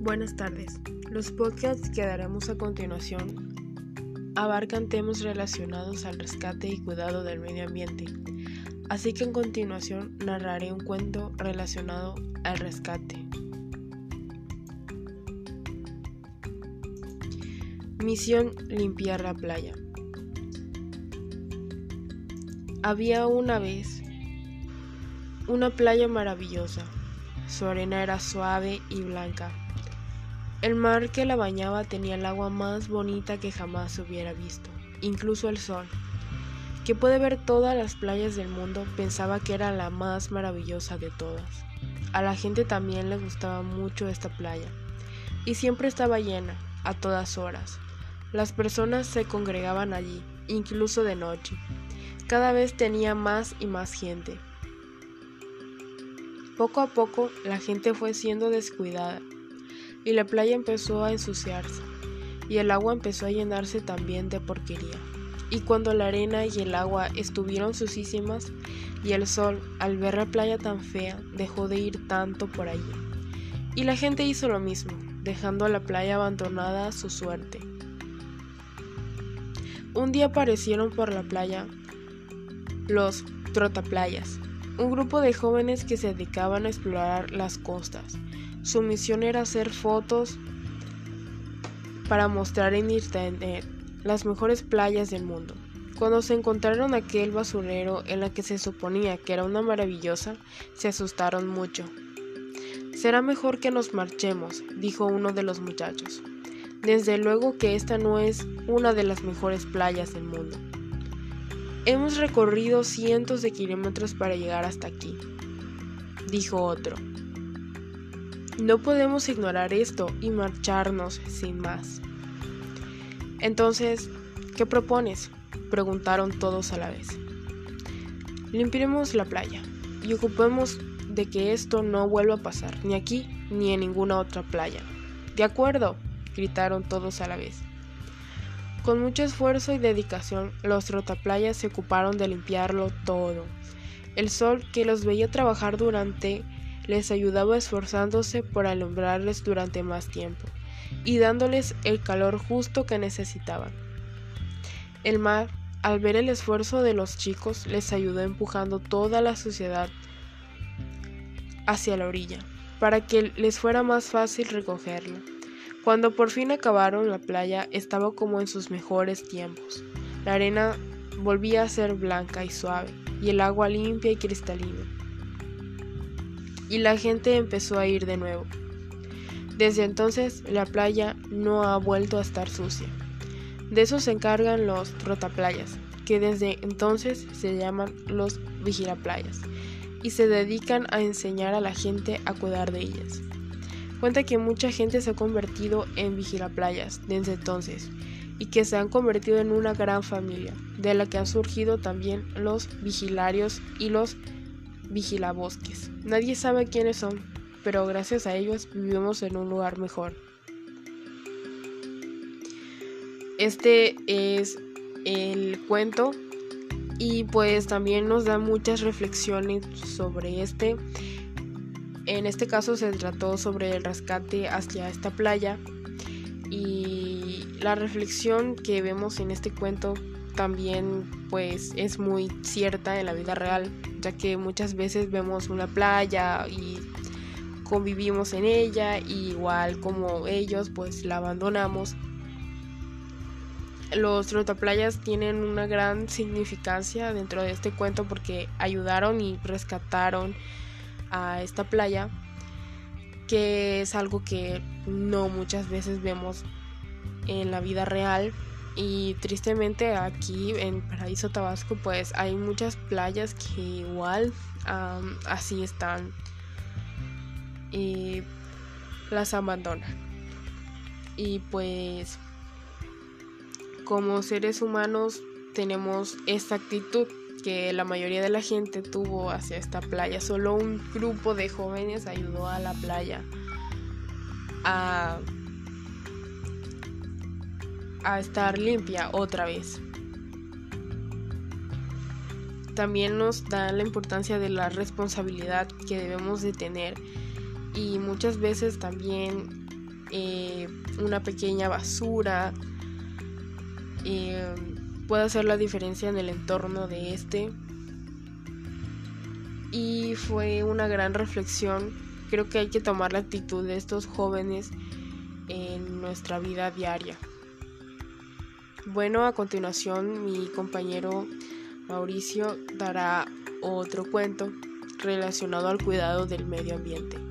Buenas tardes. Los podcasts que daremos a continuación abarcan temas relacionados al rescate y cuidado del medio ambiente, así que en continuación narraré un cuento relacionado al rescate. Misión limpiar la playa. Había una vez una playa maravillosa. Su arena era suave y blanca. El mar que la bañaba tenía el agua más bonita que jamás hubiera visto, incluso el sol, que puede ver todas las playas del mundo, pensaba que era la más maravillosa de todas. A la gente también le gustaba mucho esta playa, y siempre estaba llena, a todas horas. Las personas se congregaban allí, incluso de noche. Cada vez tenía más y más gente. Poco a poco la gente fue siendo descuidada y la playa empezó a ensuciarse y el agua empezó a llenarse también de porquería. Y cuando la arena y el agua estuvieron sucísimas y el sol, al ver la playa tan fea, dejó de ir tanto por allí. Y la gente hizo lo mismo, dejando a la playa abandonada a su suerte. Un día aparecieron por la playa los trotaplayas, un grupo de jóvenes que se dedicaban a explorar las costas. Su misión era hacer fotos para mostrar en internet las mejores playas del mundo. Cuando se encontraron aquel basurero en la que se suponía que era una maravillosa, se asustaron mucho. Será mejor que nos marchemos, dijo uno de los muchachos. Desde luego que esta no es una de las mejores playas del mundo. Hemos recorrido cientos de kilómetros para llegar hasta aquí, dijo otro. No podemos ignorar esto y marcharnos sin más. Entonces, ¿qué propones? preguntaron todos a la vez. Limpiemos la playa y ocupemos de que esto no vuelva a pasar, ni aquí ni en ninguna otra playa. De acuerdo, gritaron todos a la vez. Con mucho esfuerzo y dedicación, los trotaplayas se ocuparon de limpiarlo todo. El sol que los veía trabajar durante les ayudaba esforzándose por alumbrarles durante más tiempo y dándoles el calor justo que necesitaban. El mar, al ver el esfuerzo de los chicos, les ayudó empujando toda la suciedad hacia la orilla, para que les fuera más fácil recogerla. Cuando por fin acabaron la playa estaba como en sus mejores tiempos. La arena volvía a ser blanca y suave, y el agua limpia y cristalina. Y la gente empezó a ir de nuevo. Desde entonces la playa no ha vuelto a estar sucia. De eso se encargan los trotaplayas, que desde entonces se llaman los vigilaplayas, y se dedican a enseñar a la gente a cuidar de ellas. Cuenta que mucha gente se ha convertido en vigilaplayas desde entonces y que se han convertido en una gran familia, de la que han surgido también los vigilarios y los vigilabosques. Nadie sabe quiénes son, pero gracias a ellos vivimos en un lugar mejor. Este es el cuento y pues también nos da muchas reflexiones sobre este en este caso se trató sobre el rescate hacia esta playa y la reflexión que vemos en este cuento también pues es muy cierta en la vida real, ya que muchas veces vemos una playa y convivimos en ella y igual como ellos pues la abandonamos. Los trotaplayas tienen una gran significancia dentro de este cuento porque ayudaron y rescataron a esta playa, que es algo que no muchas veces vemos en la vida real. Y tristemente aquí en Paraíso Tabasco pues hay muchas playas que igual así están y las abandonan. Y pues como seres humanos tenemos esta actitud que la mayoría de la gente tuvo hacia esta playa. Solo un grupo de jóvenes ayudó a la playa a, estar limpia otra vez. También nos da la importancia de la responsabilidad que debemos de tener y muchas veces también eh, una pequeña basura, eh, puede hacer la diferencia en el entorno de este. Y fue una gran reflexión. Creo que hay que tomar la actitud de estos jóvenes en nuestra vida diaria. Bueno, a continuación mi compañero Mauricio dará otro cuento relacionado al cuidado del medio ambiente.